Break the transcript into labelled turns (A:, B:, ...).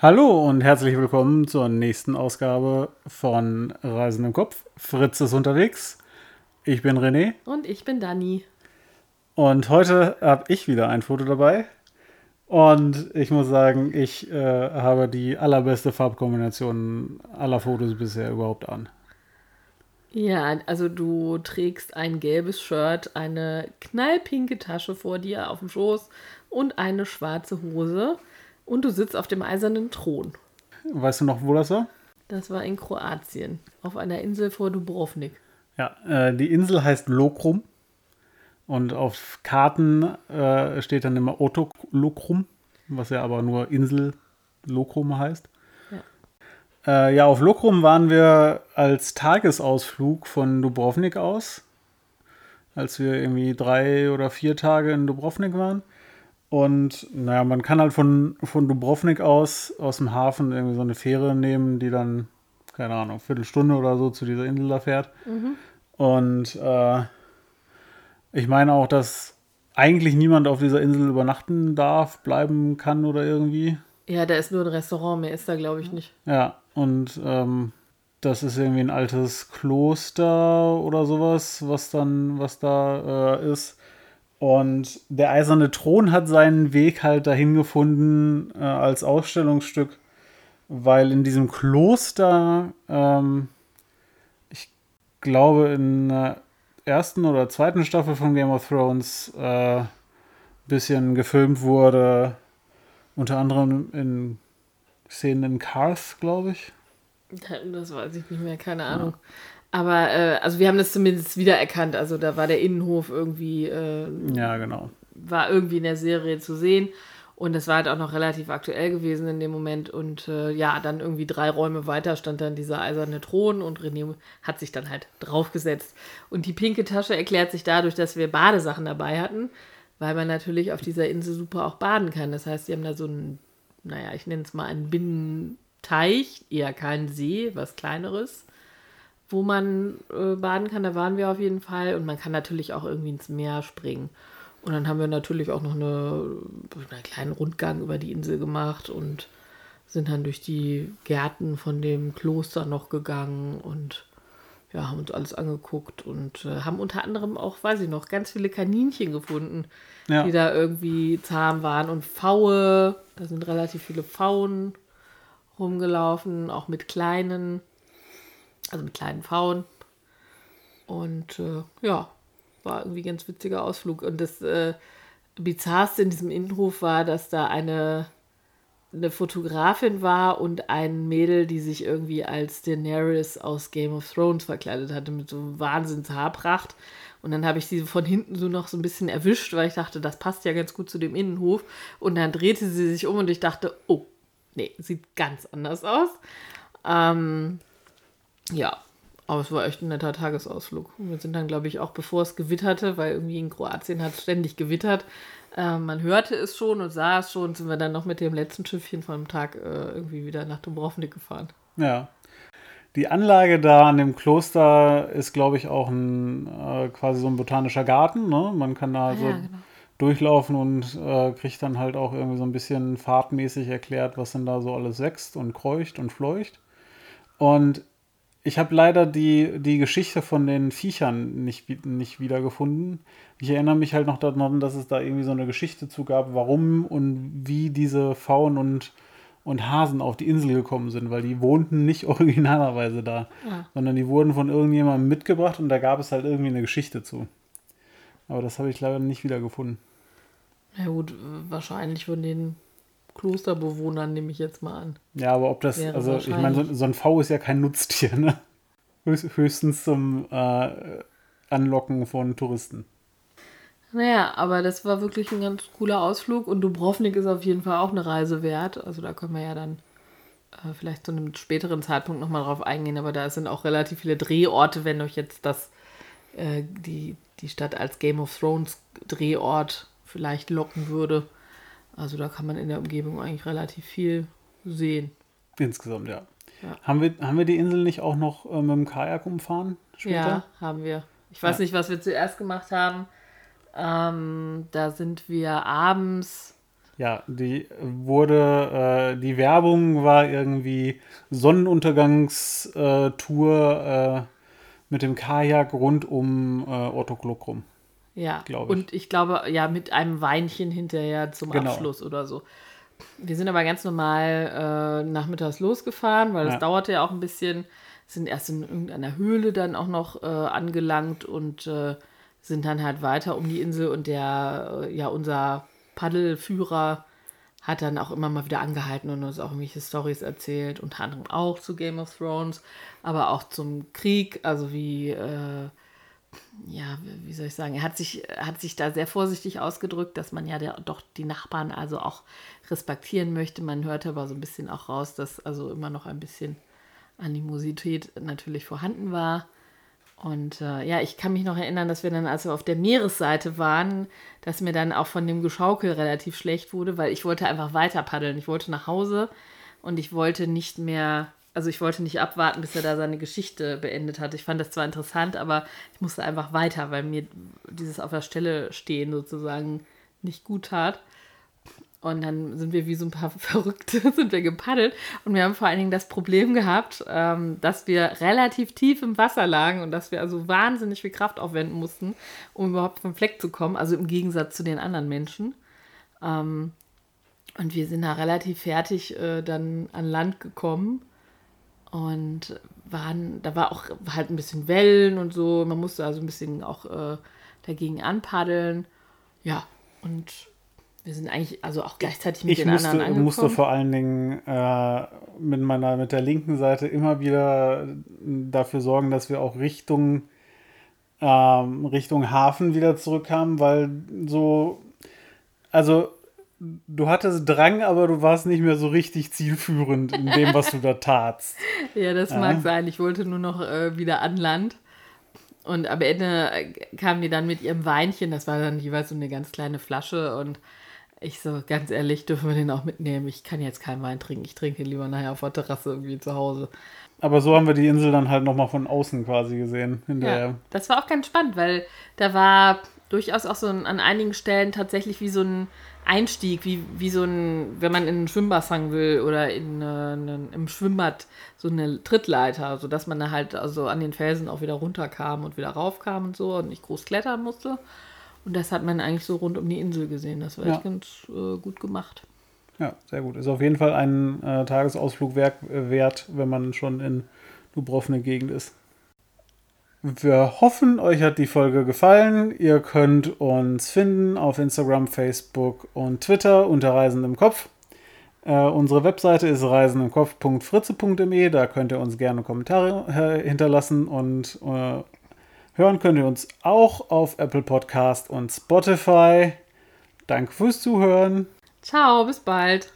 A: Hallo und herzlich willkommen zur nächsten Ausgabe von Reisen im Kopf. Fritz ist unterwegs. Ich bin René.
B: Und ich bin Dani.
A: Und heute habe ich wieder ein Foto dabei. Und ich muss sagen, ich äh, habe die allerbeste Farbkombination aller Fotos bisher überhaupt an.
B: Ja, also du trägst ein gelbes Shirt, eine knallpinke Tasche vor dir auf dem Schoß und eine schwarze Hose. Und du sitzt auf dem eisernen Thron.
A: Weißt du noch, wo das war?
B: Das war in Kroatien, auf einer Insel vor Dubrovnik.
A: Ja, äh, die Insel heißt Lokrum. Und auf Karten äh, steht dann immer Otto Lokrum, was ja aber nur Insel Lokrum heißt. Ja. Äh, ja, auf Lokrum waren wir als Tagesausflug von Dubrovnik aus, als wir irgendwie drei oder vier Tage in Dubrovnik waren. Und naja, man kann halt von, von Dubrovnik aus, aus dem Hafen, irgendwie so eine Fähre nehmen, die dann, keine Ahnung, Viertelstunde oder so zu dieser Insel da fährt. Mhm. Und äh, ich meine auch, dass eigentlich niemand auf dieser Insel übernachten darf, bleiben kann oder irgendwie.
B: Ja, da ist nur ein Restaurant, mehr ist da, glaube ich, nicht.
A: Ja, und ähm, das ist irgendwie ein altes Kloster oder sowas, was dann, was da äh, ist. Und der eiserne Thron hat seinen Weg halt dahin gefunden äh, als Ausstellungsstück, weil in diesem Kloster, ähm, ich glaube in der ersten oder zweiten Staffel von Game of Thrones äh, bisschen gefilmt wurde, unter anderem in Szenen in Cars, glaube ich.
B: Das weiß ich nicht mehr, keine Ahnung. Ja. Aber äh, also wir haben das zumindest wiedererkannt. Also da war der Innenhof irgendwie. Äh,
A: ja, genau.
B: War irgendwie in der Serie zu sehen. Und es war halt auch noch relativ aktuell gewesen in dem Moment. Und äh, ja, dann irgendwie drei Räume weiter stand dann dieser eiserne Thron und René hat sich dann halt draufgesetzt. Und die pinke Tasche erklärt sich dadurch, dass wir Badesachen dabei hatten, weil man natürlich auf dieser Insel super auch baden kann. Das heißt, die haben da so einen, naja, ich nenne es mal einen Binnenteich, eher kein See, was kleineres wo man äh, baden kann. Da waren wir auf jeden Fall. Und man kann natürlich auch irgendwie ins Meer springen. Und dann haben wir natürlich auch noch eine, einen kleinen Rundgang über die Insel gemacht und sind dann durch die Gärten von dem Kloster noch gegangen und ja, haben uns alles angeguckt und äh, haben unter anderem auch, weiß ich noch, ganz viele Kaninchen gefunden, ja. die da irgendwie zahm waren und Pfaue. Da sind relativ viele Pfauen rumgelaufen, auch mit kleinen also mit kleinen Pfauen. Und äh, ja, war irgendwie ein ganz witziger Ausflug. Und das äh, Bizarrste in diesem Innenhof war, dass da eine, eine Fotografin war und ein Mädel, die sich irgendwie als Daenerys aus Game of Thrones verkleidet hatte, mit so Wahnsinns Haarpracht. Und dann habe ich sie von hinten so noch so ein bisschen erwischt, weil ich dachte, das passt ja ganz gut zu dem Innenhof. Und dann drehte sie sich um und ich dachte, oh, nee, sieht ganz anders aus. Ähm, ja, aber es war echt ein netter Tagesausflug. Wir sind dann, glaube ich, auch bevor es gewitterte, weil irgendwie in Kroatien hat es ständig gewittert. Äh, man hörte es schon und sah es schon, sind wir dann noch mit dem letzten Schiffchen von dem Tag äh, irgendwie wieder nach Dubrovnik gefahren.
A: Ja. Die Anlage da an dem Kloster ist, glaube ich, auch ein äh, quasi so ein botanischer Garten. Ne? Man kann da ah, so ja, genau. Durchlaufen und äh, kriegt dann halt auch irgendwie so ein bisschen fahrtmäßig erklärt, was denn da so alles wächst und kreucht und fleucht. Und ich habe leider die, die Geschichte von den Viechern nicht, nicht wiedergefunden. Ich erinnere mich halt noch daran, dass es da irgendwie so eine Geschichte zu gab, warum und wie diese Faunen und, und Hasen auf die Insel gekommen sind, weil die wohnten nicht originalerweise da, ja. sondern die wurden von irgendjemandem mitgebracht und da gab es halt irgendwie eine Geschichte zu. Aber das habe ich leider nicht wiedergefunden.
B: Ja gut, wahrscheinlich von den Klosterbewohnern, nehme ich jetzt mal an.
A: Ja, aber ob das, also ich meine, so, so, ein V ist ja kein Nutztier, ne? Höchstens zum äh, Anlocken von Touristen.
B: Naja, aber das war wirklich ein ganz cooler Ausflug und Dubrovnik ist auf jeden Fall auch eine Reise wert. Also da können wir ja dann äh, vielleicht zu einem späteren Zeitpunkt nochmal drauf eingehen, aber da sind auch relativ viele Drehorte, wenn euch jetzt das, äh, die, die Stadt als Game of Thrones Drehort vielleicht locken würde. Also da kann man in der Umgebung eigentlich relativ viel sehen.
A: Insgesamt, ja. ja. Haben, wir, haben wir die Insel nicht auch noch äh, mit dem Kajak umfahren?
B: Später? Ja, haben wir. Ich weiß ja. nicht, was wir zuerst gemacht haben. Ähm, da sind wir abends
A: Ja, die wurde, äh, die Werbung war irgendwie Sonnenuntergangstour äh, mit dem Kajak rund um äh, Orthoklokrum.
B: Ja, ich. und ich glaube, ja, mit einem Weinchen hinterher zum genau. Abschluss oder so. Wir sind aber ganz normal äh, nachmittags losgefahren, weil das ja. dauerte ja auch ein bisschen. Sind erst in irgendeiner Höhle dann auch noch äh, angelangt und äh, sind dann halt weiter um die Insel und der, äh, ja, unser Paddelführer hat dann auch immer mal wieder angehalten und uns auch irgendwelche Stories erzählt, unter anderem auch zu Game of Thrones, aber auch zum Krieg, also wie, äh, ja, wie soll ich sagen, er hat sich, hat sich da sehr vorsichtig ausgedrückt, dass man ja der, doch die Nachbarn also auch respektieren möchte. Man hörte aber so ein bisschen auch raus, dass also immer noch ein bisschen Animosität natürlich vorhanden war. Und äh, ja, ich kann mich noch erinnern, dass wir dann, als wir auf der Meeresseite waren, dass mir dann auch von dem Geschaukel relativ schlecht wurde, weil ich wollte einfach weiter paddeln. Ich wollte nach Hause und ich wollte nicht mehr, also ich wollte nicht abwarten, bis er da seine Geschichte beendet hat. Ich fand das zwar interessant, aber ich musste einfach weiter, weil mir dieses auf der Stelle stehen sozusagen nicht gut tat. Und dann sind wir wie so ein paar Verrückte, sind wir gepaddelt. Und wir haben vor allen Dingen das Problem gehabt, ähm, dass wir relativ tief im Wasser lagen und dass wir also wahnsinnig viel Kraft aufwenden mussten, um überhaupt vom Fleck zu kommen. Also im Gegensatz zu den anderen Menschen. Ähm, und wir sind da relativ fertig äh, dann an Land gekommen. Und waren, da war auch halt ein bisschen Wellen und so. Man musste also ein bisschen auch äh, dagegen anpaddeln. Ja, und wir sind eigentlich also auch gleichzeitig mit
A: ich
B: den
A: musste,
B: anderen angekommen.
A: musste vor allen Dingen äh, mit meiner mit der linken Seite immer wieder dafür sorgen, dass wir auch Richtung ähm, Richtung Hafen wieder zurückkamen, weil so also du hattest Drang, aber du warst nicht mehr so richtig zielführend in dem, was du da tatst.
B: ja, das ja. mag sein. Ich wollte nur noch äh, wieder an Land. Und am Ende äh, kamen die dann mit ihrem Weinchen, das war dann jeweils so eine ganz kleine Flasche und ich so, ganz ehrlich, dürfen wir den auch mitnehmen? Ich kann jetzt keinen Wein trinken. Ich trinke lieber nachher auf der Terrasse irgendwie zu Hause.
A: Aber so haben wir die Insel dann halt nochmal von außen quasi gesehen.
B: ja, das war auch ganz spannend, weil da war durchaus auch so an einigen Stellen tatsächlich wie so ein Einstieg, wie, wie so ein, wenn man in ein Schwimmbassin will oder in, äh, im Schwimmbad so eine Trittleiter, sodass man da halt also an den Felsen auch wieder runterkam und wieder raufkam und so und nicht groß klettern musste. Und das hat man eigentlich so rund um die Insel gesehen. Das war ja. echt ganz äh, gut gemacht.
A: Ja, sehr gut. Ist auf jeden Fall ein äh, Tagesausflug wert, wert, wenn man schon in Dubrovnik Gegend ist. Wir hoffen, euch hat die Folge gefallen. Ihr könnt uns finden auf Instagram, Facebook und Twitter unter Reisen im Kopf. Äh, unsere Webseite ist reisenimkopf.fritze.me. Da könnt ihr uns gerne Kommentare äh, hinterlassen und äh, Hören könnt ihr uns auch auf Apple Podcast und Spotify. Danke fürs Zuhören.
B: Ciao, bis bald.